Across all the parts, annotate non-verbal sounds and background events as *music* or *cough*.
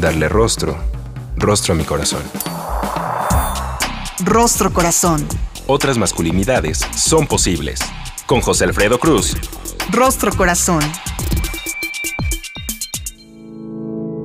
darle rostro, rostro a mi corazón. Rostro Corazón. Otras masculinidades son posibles. Con José Alfredo Cruz. Rostro Corazón.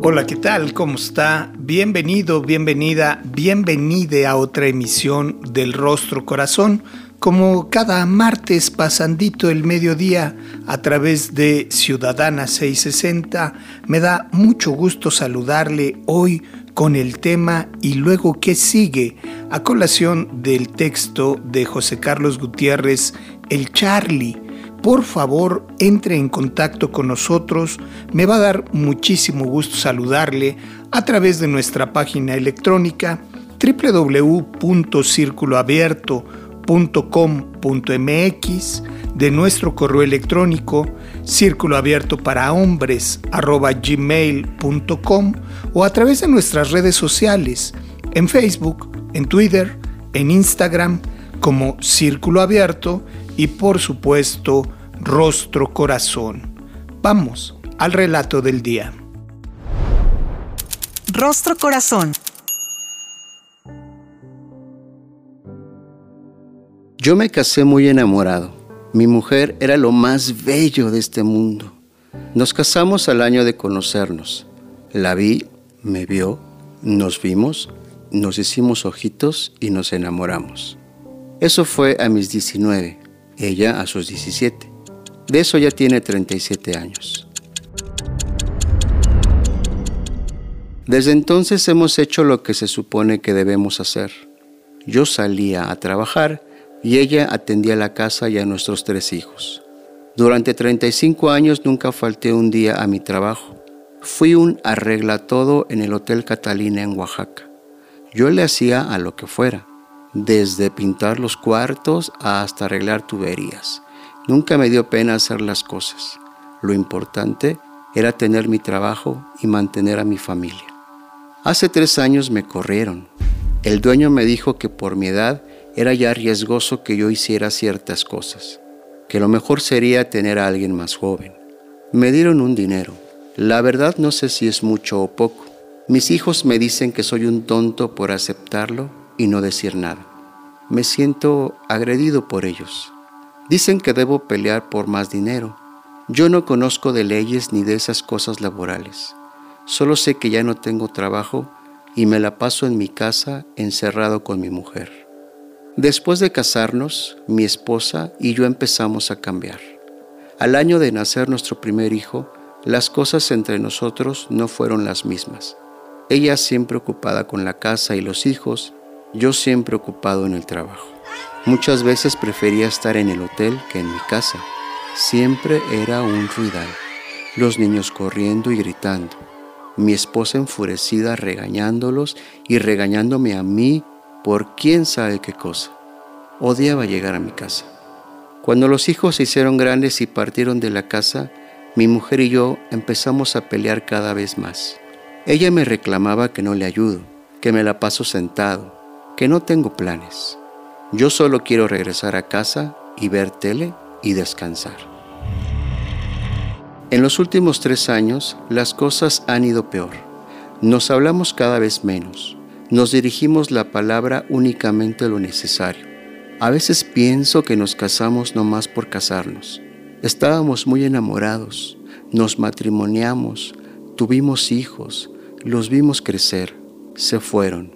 Hola, ¿qué tal? ¿Cómo está? Bienvenido, bienvenida, bienvenide a otra emisión del Rostro Corazón como cada martes pasandito el mediodía a través de Ciudadana 660, me da mucho gusto saludarle hoy con el tema y luego qué sigue a colación del texto de José Carlos Gutiérrez, El Charlie. Por favor, entre en contacto con nosotros. Me va a dar muchísimo gusto saludarle a través de nuestra página electrónica www.circuloabierto.com de nuestro correo electrónico círculo abierto para hombres gmail.com o a través de nuestras redes sociales en Facebook, en Twitter, en Instagram como Círculo Abierto y por supuesto Rostro Corazón. Vamos al relato del día. Rostro Corazón Yo me casé muy enamorado. Mi mujer era lo más bello de este mundo. Nos casamos al año de conocernos. La vi, me vio, nos vimos, nos hicimos ojitos y nos enamoramos. Eso fue a mis 19, ella a sus 17. De eso ya tiene 37 años. Desde entonces hemos hecho lo que se supone que debemos hacer. Yo salía a trabajar y ella atendía la casa y a nuestros tres hijos. Durante 35 años nunca falté un día a mi trabajo. Fui un arregla todo en el Hotel Catalina en Oaxaca. Yo le hacía a lo que fuera, desde pintar los cuartos hasta arreglar tuberías. Nunca me dio pena hacer las cosas. Lo importante era tener mi trabajo y mantener a mi familia. Hace tres años me corrieron. El dueño me dijo que por mi edad era ya riesgoso que yo hiciera ciertas cosas, que lo mejor sería tener a alguien más joven. Me dieron un dinero. La verdad no sé si es mucho o poco. Mis hijos me dicen que soy un tonto por aceptarlo y no decir nada. Me siento agredido por ellos. Dicen que debo pelear por más dinero. Yo no conozco de leyes ni de esas cosas laborales. Solo sé que ya no tengo trabajo y me la paso en mi casa encerrado con mi mujer. Después de casarnos, mi esposa y yo empezamos a cambiar. Al año de nacer nuestro primer hijo, las cosas entre nosotros no fueron las mismas. Ella siempre ocupada con la casa y los hijos, yo siempre ocupado en el trabajo. Muchas veces prefería estar en el hotel que en mi casa. Siempre era un ruidal. Los niños corriendo y gritando. Mi esposa enfurecida regañándolos y regañándome a mí por quién sabe qué cosa. Odiaba llegar a mi casa. Cuando los hijos se hicieron grandes y partieron de la casa, mi mujer y yo empezamos a pelear cada vez más. Ella me reclamaba que no le ayudo, que me la paso sentado, que no tengo planes. Yo solo quiero regresar a casa y ver tele y descansar. En los últimos tres años las cosas han ido peor. Nos hablamos cada vez menos nos dirigimos la palabra únicamente lo necesario. A veces pienso que nos casamos no más por casarnos. Estábamos muy enamorados, nos matrimoniamos, tuvimos hijos, los vimos crecer, se fueron,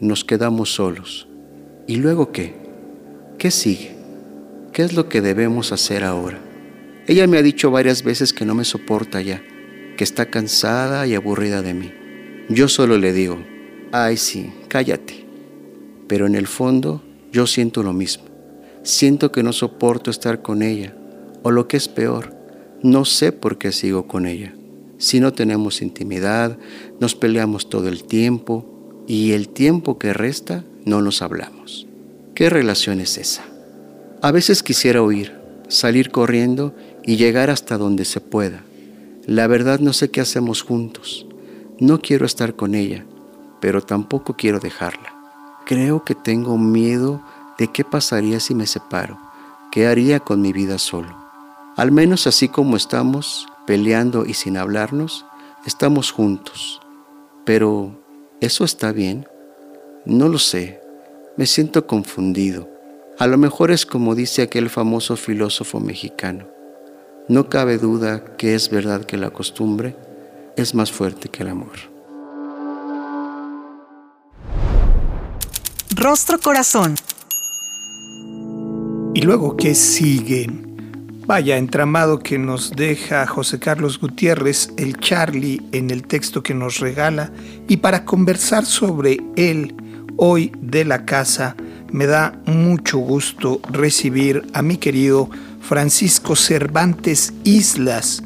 nos quedamos solos. ¿Y luego qué? ¿Qué sigue? ¿Qué es lo que debemos hacer ahora? Ella me ha dicho varias veces que no me soporta ya, que está cansada y aburrida de mí. Yo solo le digo, ay sí, cállate. Pero en el fondo yo siento lo mismo. Siento que no soporto estar con ella, o lo que es peor, no sé por qué sigo con ella. Si no tenemos intimidad, nos peleamos todo el tiempo y el tiempo que resta no nos hablamos. ¿Qué relación es esa? A veces quisiera huir, salir corriendo y llegar hasta donde se pueda. La verdad no sé qué hacemos juntos. No quiero estar con ella, pero tampoco quiero dejarla. Creo que tengo miedo de qué pasaría si me separo, qué haría con mi vida solo. Al menos así como estamos, peleando y sin hablarnos, estamos juntos. Pero, ¿eso está bien? No lo sé. Me siento confundido. A lo mejor es como dice aquel famoso filósofo mexicano. No cabe duda que es verdad que la costumbre es más fuerte que el amor. Rostro Corazón. ¿Y luego qué sigue? Vaya entramado que nos deja José Carlos Gutiérrez, el Charlie, en el texto que nos regala. Y para conversar sobre él hoy de la casa, me da mucho gusto recibir a mi querido Francisco Cervantes Islas,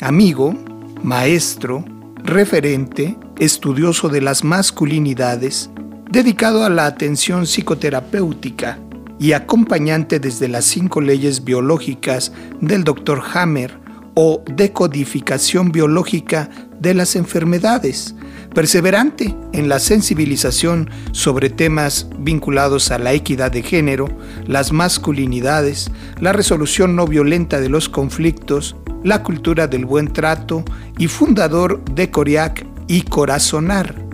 amigo, maestro, referente, estudioso de las masculinidades, dedicado a la atención psicoterapéutica y acompañante desde las cinco leyes biológicas del Dr. Hammer o decodificación biológica de las enfermedades, perseverante en la sensibilización sobre temas vinculados a la equidad de género, las masculinidades, la resolución no violenta de los conflictos, la cultura del buen trato y fundador de Coriac y Corazonar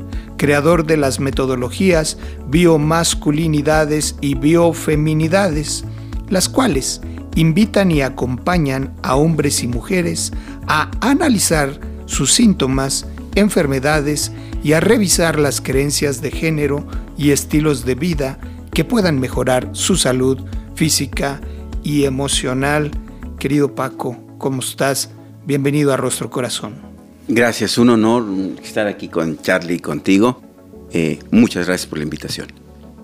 creador de las metodologías biomasculinidades y biofeminidades, las cuales invitan y acompañan a hombres y mujeres a analizar sus síntomas, enfermedades y a revisar las creencias de género y estilos de vida que puedan mejorar su salud física y emocional. Querido Paco, ¿cómo estás? Bienvenido a Rostro Corazón. Gracias, un honor estar aquí con Charlie y contigo. Eh, muchas gracias por la invitación.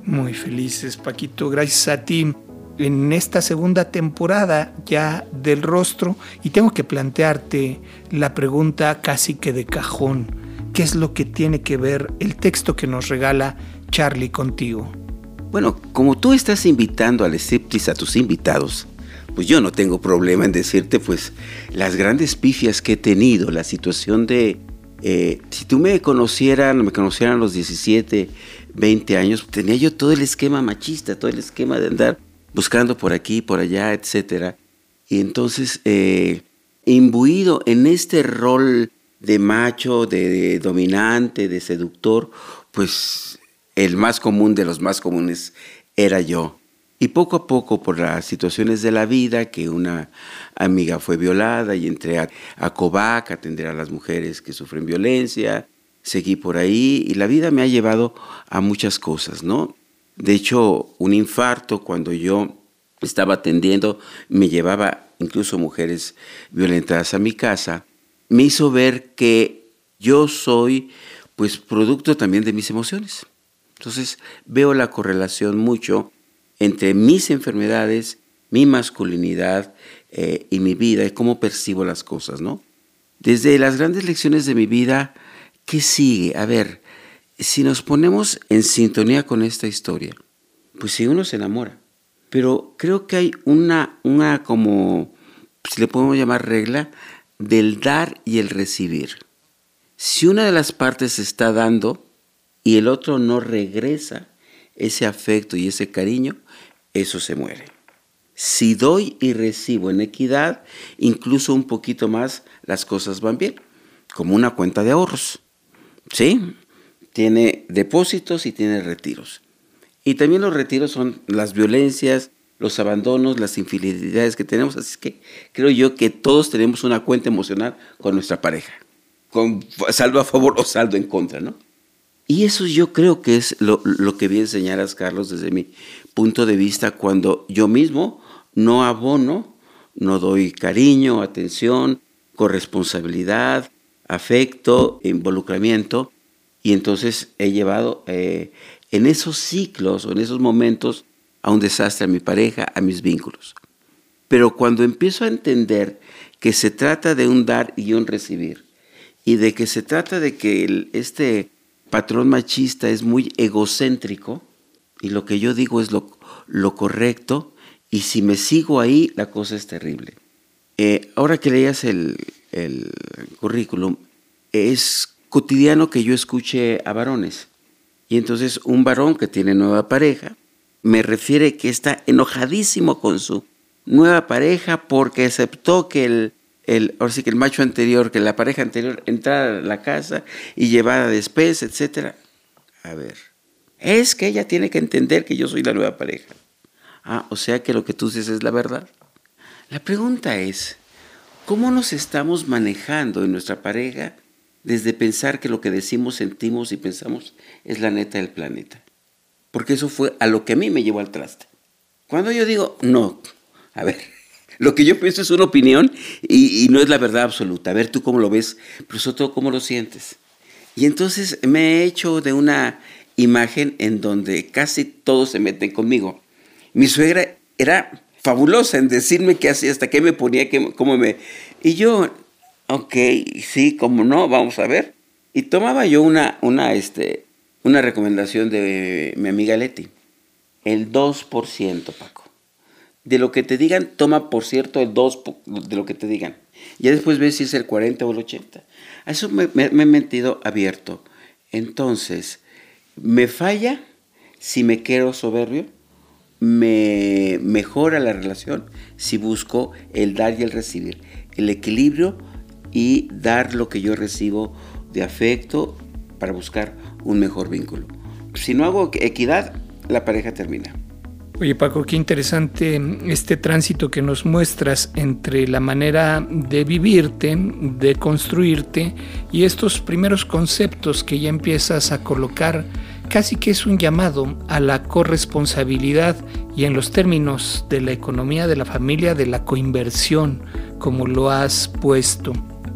Muy felices, Paquito. Gracias a ti en esta segunda temporada ya del rostro y tengo que plantearte la pregunta casi que de cajón. ¿Qué es lo que tiene que ver el texto que nos regala Charlie contigo? Bueno, como tú estás invitando al esceptis a tus invitados, pues yo no tengo problema en decirte pues las grandes pifias que he tenido, la situación de, eh, si tú me conocieran, me conocieran a los 17, 20 años, tenía yo todo el esquema machista, todo el esquema de andar buscando por aquí, por allá, etc. Y entonces, eh, imbuido en este rol de macho, de dominante, de seductor, pues el más común de los más comunes era yo. Y poco a poco, por las situaciones de la vida, que una amiga fue violada y entré a, a Covac a atender a las mujeres que sufren violencia, seguí por ahí y la vida me ha llevado a muchas cosas, ¿no? De hecho, un infarto cuando yo estaba atendiendo, me llevaba incluso mujeres violentadas a mi casa, me hizo ver que yo soy pues producto también de mis emociones. Entonces veo la correlación mucho entre mis enfermedades, mi masculinidad eh, y mi vida y cómo percibo las cosas, ¿no? Desde las grandes lecciones de mi vida, ¿qué sigue? A ver, si nos ponemos en sintonía con esta historia, pues si uno se enamora. Pero creo que hay una, una como, si le podemos llamar regla, del dar y el recibir. Si una de las partes está dando y el otro no regresa ese afecto y ese cariño, eso se muere. Si doy y recibo en equidad, incluso un poquito más, las cosas van bien, como una cuenta de ahorros. ¿Sí? Tiene depósitos y tiene retiros. Y también los retiros son las violencias, los abandonos, las infidelidades que tenemos. Así que creo yo que todos tenemos una cuenta emocional con nuestra pareja, con saldo a favor o saldo en contra, ¿no? Y eso yo creo que es lo, lo que bien señalas, Carlos, desde mi punto de vista, cuando yo mismo no abono, no doy cariño, atención, corresponsabilidad, afecto, involucramiento, y entonces he llevado eh, en esos ciclos o en esos momentos a un desastre a mi pareja, a mis vínculos. Pero cuando empiezo a entender que se trata de un dar y un recibir, y de que se trata de que este patrón machista es muy egocéntrico y lo que yo digo es lo, lo correcto y si me sigo ahí la cosa es terrible. Eh, ahora que leías el, el currículum, es cotidiano que yo escuche a varones. Y entonces un varón que tiene nueva pareja me refiere que está enojadísimo con su nueva pareja porque aceptó que el, el, ahora sí que el macho anterior, que la pareja anterior entrara a la casa y llevara después, etc. A ver, es que ella tiene que entender que yo soy la nueva pareja. Ah, o sea que lo que tú dices es la verdad. La pregunta es, ¿cómo nos estamos manejando en nuestra pareja desde pensar que lo que decimos, sentimos y pensamos es la neta del planeta? Porque eso fue a lo que a mí me llevó al traste. Cuando yo digo, no, a ver, *laughs* lo que yo pienso es una opinión y, no es la verdad absoluta. A ver tú cómo lo ves, pero sobre todo cómo lo sientes. Y entonces me he hecho de una imagen en donde casi todos se meten conmigo. Mi suegra era fabulosa en decirme qué hacía, hasta qué me ponía, qué, cómo me... Y yo, ok, sí, cómo no, vamos a ver. Y tomaba yo una, una, este, una recomendación de mi amiga Leti. El 2%, Paco. De lo que te digan, toma por cierto el 2 de lo que te digan. Ya después ves si es el 40 o el 80. A eso me, me, he metido abierto. Entonces, me falla si me quiero soberbio, me mejora la relación si busco el dar y el recibir, el equilibrio y dar lo que yo recibo de afecto para buscar un mejor vínculo. Si no hago equidad, la pareja termina. Oye Paco, qué interesante este tránsito que nos muestras entre la manera de vivirte, de construirte y estos primeros conceptos que ya empiezas a colocar, casi que es un llamado a la corresponsabilidad y en los términos de la economía de la familia, de la coinversión, como lo has puesto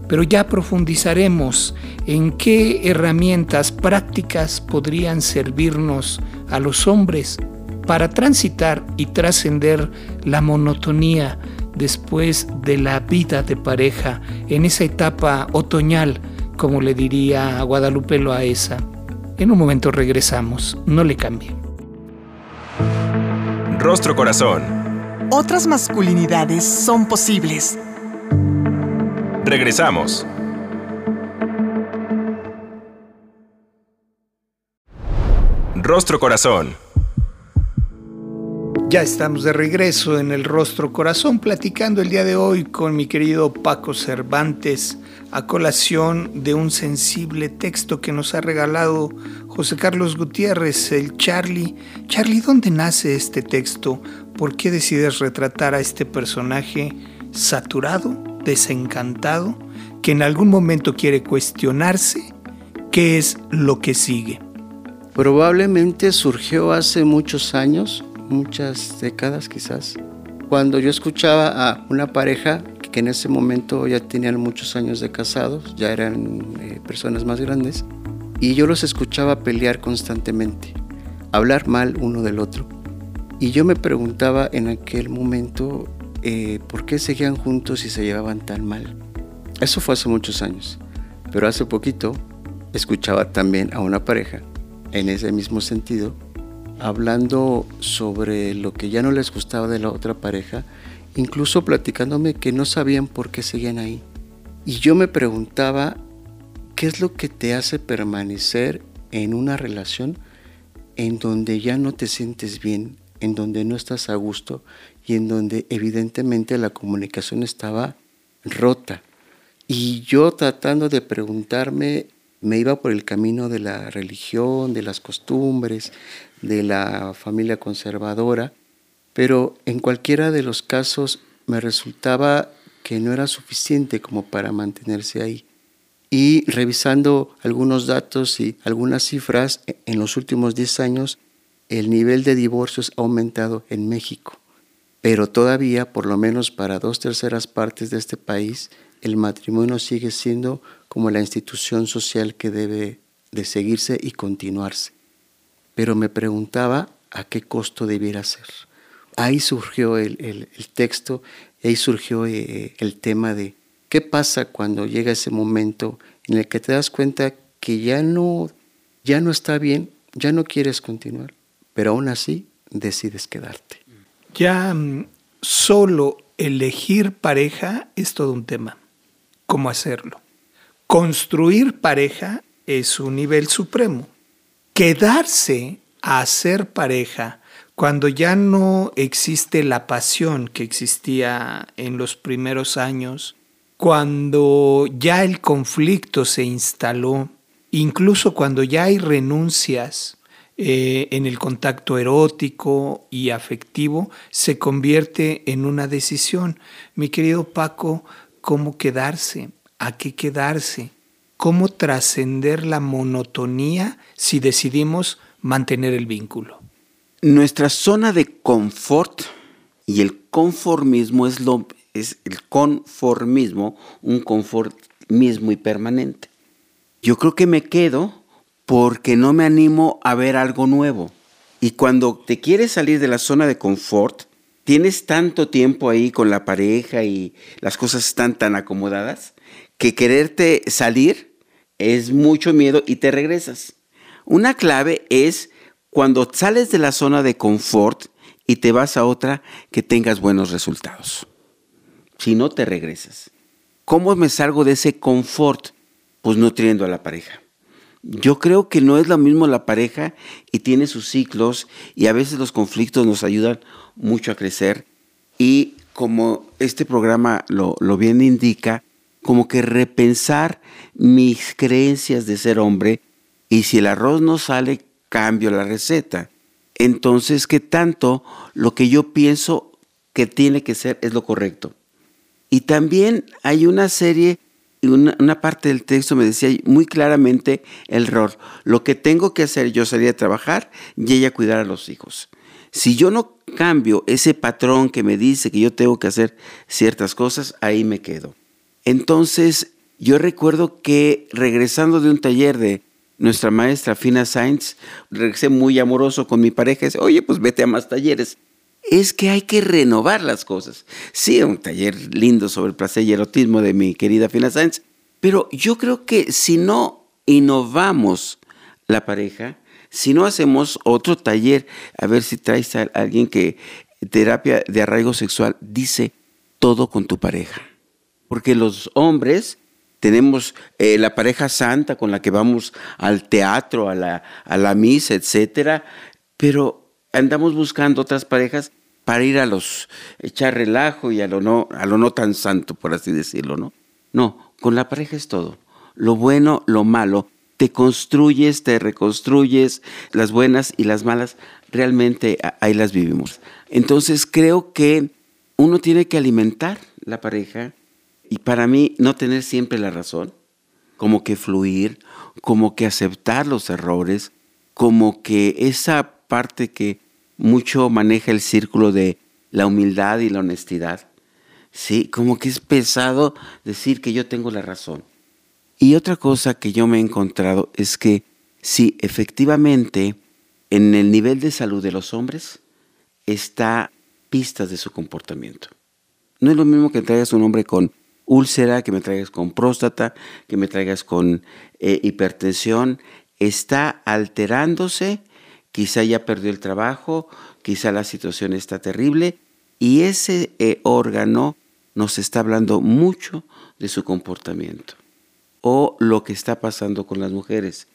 pero ya profundizaremos en qué herramientas prácticas podrían servirnos a los hombres para transitar y trascender la monotonía después de la vida de pareja en esa etapa otoñal, como le diría Guadalupe Loaesa. En un momento regresamos, no le cambie. Rostro Corazón. Otras masculinidades son posibles Regresamos. Rostro Corazón. Ya estamos de regreso en el Rostro Corazón platicando el día de hoy con mi querido Paco Cervantes a colación de un sensible texto que nos ha regalado José Carlos Gutiérrez, el Charlie. Charlie, ¿dónde nace este texto? ¿Por qué decides retratar a este personaje saturado desencantado que en algún momento quiere cuestionarse qué es lo que sigue. Probablemente surgió hace muchos años, muchas décadas quizás, cuando yo escuchaba a una pareja que en ese momento ya tenían muchos años de casados, ya eran eh, personas más grandes, y yo los escuchaba pelear constantemente, hablar mal uno del otro. Y yo me preguntaba en aquel momento eh, por qué seguían juntos y se llevaban tan mal. Eso fue hace muchos años, pero hace poquito escuchaba también a una pareja en ese mismo sentido, hablando sobre lo que ya no les gustaba de la otra pareja, incluso platicándome que no sabían por qué seguían ahí. Y yo me preguntaba, ¿qué es lo que te hace permanecer en una relación en donde ya no te sientes bien, en donde no estás a gusto y en donde evidentemente la comunicación estaba rota. Y yo tratando de preguntarme, me iba por el camino de la religión, de las costumbres, de la familia conservadora, pero en cualquiera de los casos me resultaba que no era suficiente como para mantenerse ahí. Y revisando algunos datos y algunas cifras, en los últimos 10 años el nivel de divorcios ha aumentado en México, pero todavía, por lo menos para dos terceras partes de este país, el matrimonio sigue siendo como la institución social que debe de seguirse y continuarse. Pero me preguntaba a qué costo debiera ser. Ahí surgió el, texto, ahí surgió eh, el tema de qué pasa cuando llega ese momento en el que te das cuenta que ya no, ya no está bien, ya no quieres continuar, pero aún así decides quedarte. Ya mm, solo elegir pareja es todo un tema. ¿Cómo hacerlo? Construir pareja es un nivel supremo. Quedarse a hacer pareja cuando ya no existe la pasión que existía en los primeros años, cuando ya el conflicto se instaló, incluso cuando ya hay renuncias eh, en el contacto erótico y afectivo, se convierte en una decisión. Mi querido Paco, ¿cómo quedarse? ¿A qué quedarse? ¿Cómo trascender la monotonía si decidimos mantener el vínculo? Nuestra zona de confort y el conformismo es, lo, es el conformismo, un confort mismo y permanente. Yo creo que me quedo porque no me animo a ver algo nuevo. Y cuando te quieres salir de la zona de confort, tienes tanto tiempo ahí con la pareja y las cosas están tan acomodadas que quererte salir es mucho miedo y te regresas. Una clave es cuando sales de la zona de confort y te vas a otra que tengas buenos resultados. Si no te regresas. ¿Cómo me salgo de ese confort? Pues nutriendo a la pareja. Yo creo que no es lo mismo la pareja y tiene sus ciclos y a veces los conflictos nos ayudan mucho a crecer y como este programa lo, lo bien indica, como que repensar mis creencias de ser hombre y si el arroz no sale, cambio la receta. Entonces, ¿qué tanto lo que yo pienso que tiene que ser es lo correcto? Y también hay una serie, una, una parte del texto me decía muy claramente el rol. Lo que tengo que hacer, yo salir a trabajar y ella cuidar a los hijos. Si yo no cambio ese patrón que me dice que yo tengo que hacer ciertas cosas, ahí me quedo. Entonces, yo recuerdo que regresando de un taller de nuestra maestra Fina Sainz, regresé muy amoroso con mi pareja y dice, oye, pues vete a más talleres. Es que hay que renovar las cosas. Sí, un taller lindo sobre el placer y erotismo de mi querida Fina Sainz, pero yo creo que si no innovamos la pareja, si no hacemos otro taller, a ver si traes a alguien que terapia de arraigo sexual dice todo con tu pareja. Porque los hombres tenemos eh, la pareja santa con la que vamos al teatro, a la, a la misa, etcétera, pero andamos buscando otras parejas para ir a los echar relajo y a lo no, a lo no tan santo, por así decirlo, ¿no? No, con la pareja es todo. Lo bueno, lo malo, te construyes, te reconstruyes, las buenas y las malas, realmente ahí las vivimos. Entonces creo que uno tiene que alimentar la pareja, y para mí no tener siempre la razón, como que fluir, como que aceptar los errores, como que esa parte que mucho maneja el círculo de la humildad y la honestidad, sí, como que es pesado decir que yo tengo la razón. Y otra cosa que yo me he encontrado es que si efectivamente en el nivel de salud de los hombres está pistas de su comportamiento. No es lo mismo que traigas un hombre con úlcera, que me traigas con próstata, que me traigas con eh, hipertensión, está alterándose, quizá ya perdió el trabajo, quizá la situación está terrible y ese eh, órgano nos está hablando mucho de su comportamiento o lo que está pasando con las mujeres.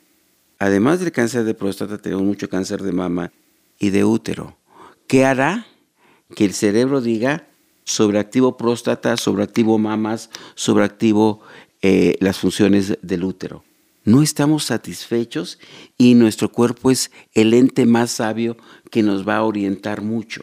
Además del cáncer de próstata, tenemos mucho cáncer de mama y de útero. ¿Qué hará que el cerebro diga, sobreactivo próstata, sobreactivo mamas, sobreactivo eh, las funciones del útero. No estamos satisfechos y nuestro cuerpo es el ente más sabio que nos va a orientar mucho.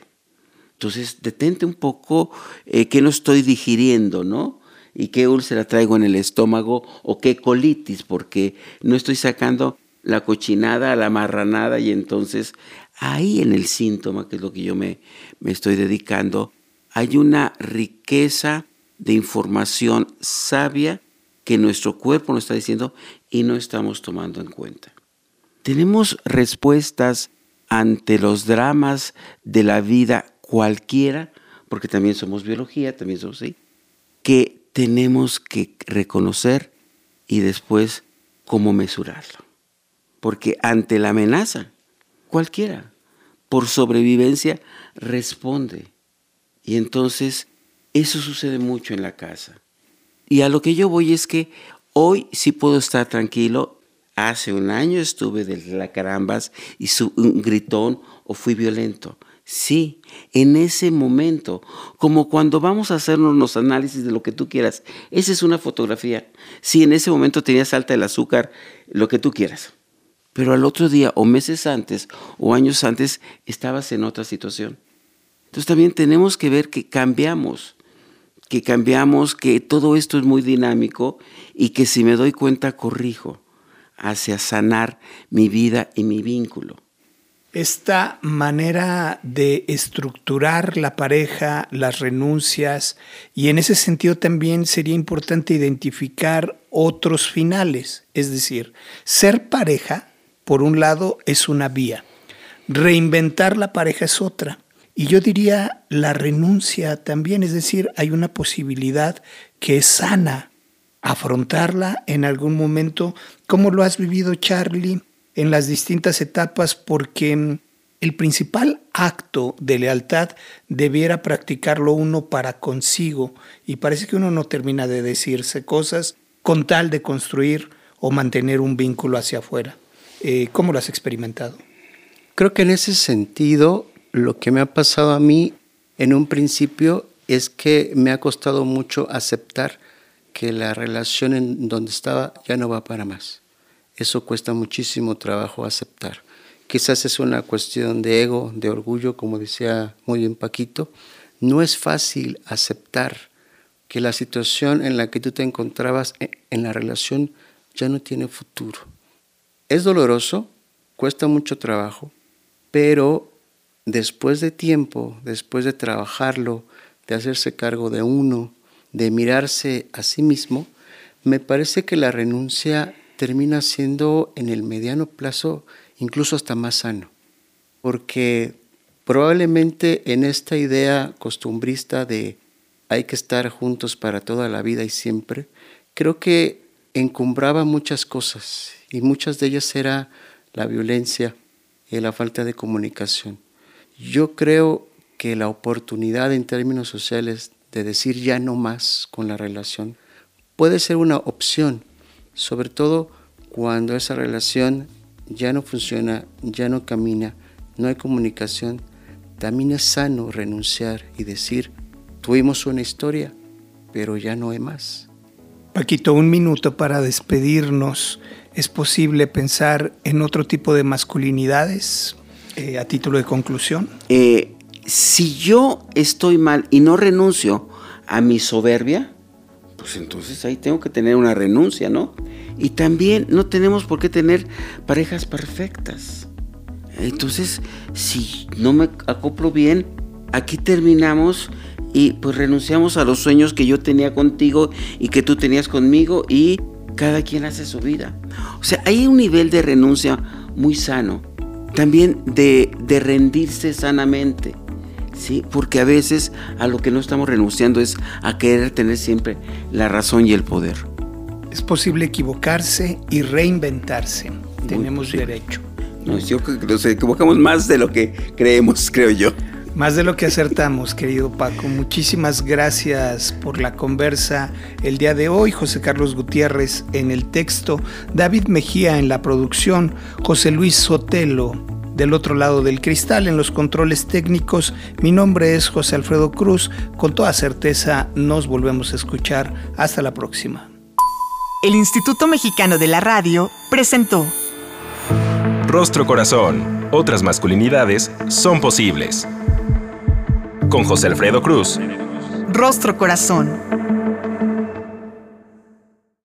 Entonces, detente un poco eh, qué no estoy digiriendo, ¿no? Y qué úlcera traigo en el estómago o qué colitis, porque no estoy sacando la cochinada, la marranada y entonces ahí en el síntoma, que es lo que yo me, me estoy dedicando, hay una riqueza de información sabia que nuestro cuerpo nos está diciendo y no estamos tomando en cuenta. Tenemos respuestas ante los dramas de la vida cualquiera, porque también somos biología, también somos así, que tenemos que reconocer y después cómo mesurarlo. Porque ante la amenaza, cualquiera, por sobrevivencia, responde. Y entonces eso sucede mucho en la casa. Y a lo que yo voy es que hoy sí puedo estar tranquilo. Hace un año estuve de la carambas y su, un gritón o fui violento. Sí, en ese momento, como cuando vamos a hacernos los análisis de lo que tú quieras, esa es una fotografía. Sí, en ese momento tenías alta el azúcar, lo que tú quieras. Pero al otro día, o meses antes, o años antes, estabas en otra situación. Entonces también tenemos que ver que cambiamos, que cambiamos, que todo esto es muy dinámico y que si me doy cuenta corrijo hacia sanar mi vida y mi vínculo. Esta manera de estructurar la pareja, las renuncias, y en ese sentido también sería importante identificar otros finales, es decir, ser pareja, por un lado, es una vía, reinventar la pareja es otra, y yo diría la renuncia también, es decir, hay una posibilidad que es sana, afrontarla en algún momento. ¿Cómo lo has vivido, Charlie? en las distintas etapas porque el principal acto de lealtad debiera practicarlo uno para consigo y parece que uno no termina de decirse cosas con tal de construir o mantener un vínculo hacia afuera. Eh, ¿Cómo lo has experimentado? Creo que en ese sentido lo que me ha pasado a mí en un principio es que me ha costado mucho aceptar que la relación en donde estaba ya no va para más. Eso cuesta muchísimo trabajo aceptar. Quizás es una cuestión de ego, de orgullo, como decía muy bien Paquito. No es fácil aceptar que la situación en la que tú te encontrabas e, en la relación ya no tiene futuro. Es doloroso, cuesta mucho trabajo, pero después de tiempo, después de trabajarlo, de hacerse cargo de uno, de mirarse a sí mismo, me parece que la renuncia termina siendo en el mediano plazo incluso hasta más sano, porque probablemente en esta idea costumbrista de hay que estar juntos para toda la vida y siempre, creo que encumbraba muchas cosas y muchas de ellas era la violencia y la falta de comunicación. Yo creo que la oportunidad en términos sociales de decir ya no más con la relación puede ser una opción sobre todo cuando esa relación ya no funciona, ya no camina, no hay comunicación, también es sano renunciar y decir, tuvimos una historia, pero ya no hay más. Paquito, un minuto para despedirnos. ¿Es posible pensar en otro tipo de masculinidades eh, a título de conclusión? Eh, si yo estoy mal y no renuncio a mi soberbia, pues entonces ahí tengo que tener una renuncia, ¿no? Y también no tenemos por qué tener parejas perfectas. Entonces, si no me acoplo bien, aquí terminamos y pues renunciamos a los sueños que yo tenía contigo y que tú tenías conmigo y cada quien hace su vida. O sea, hay un nivel de renuncia muy sano. También de, de rendirse sanamente. ¿sí? Porque a veces a lo que no estamos renunciando es a querer tener siempre la razón y el poder. Es posible equivocarse y reinventarse. Tenemos derecho. No, yo creo que nos equivocamos más de lo que creemos, creo yo. Más de lo que acertamos, querido Paco. Muchísimas gracias por la conversa el día de hoy. José Carlos Gutiérrez en el texto, David Mejía en la producción, José Luis Sotelo del otro lado del cristal en los controles técnicos. Mi nombre es José Alfredo Cruz. Con toda certeza nos volvemos a escuchar. Hasta la próxima. El Instituto Mexicano de la Radio presentó Rostro Corazón. Otras masculinidades son posibles. Con José Alfredo Cruz. Rostro Corazón.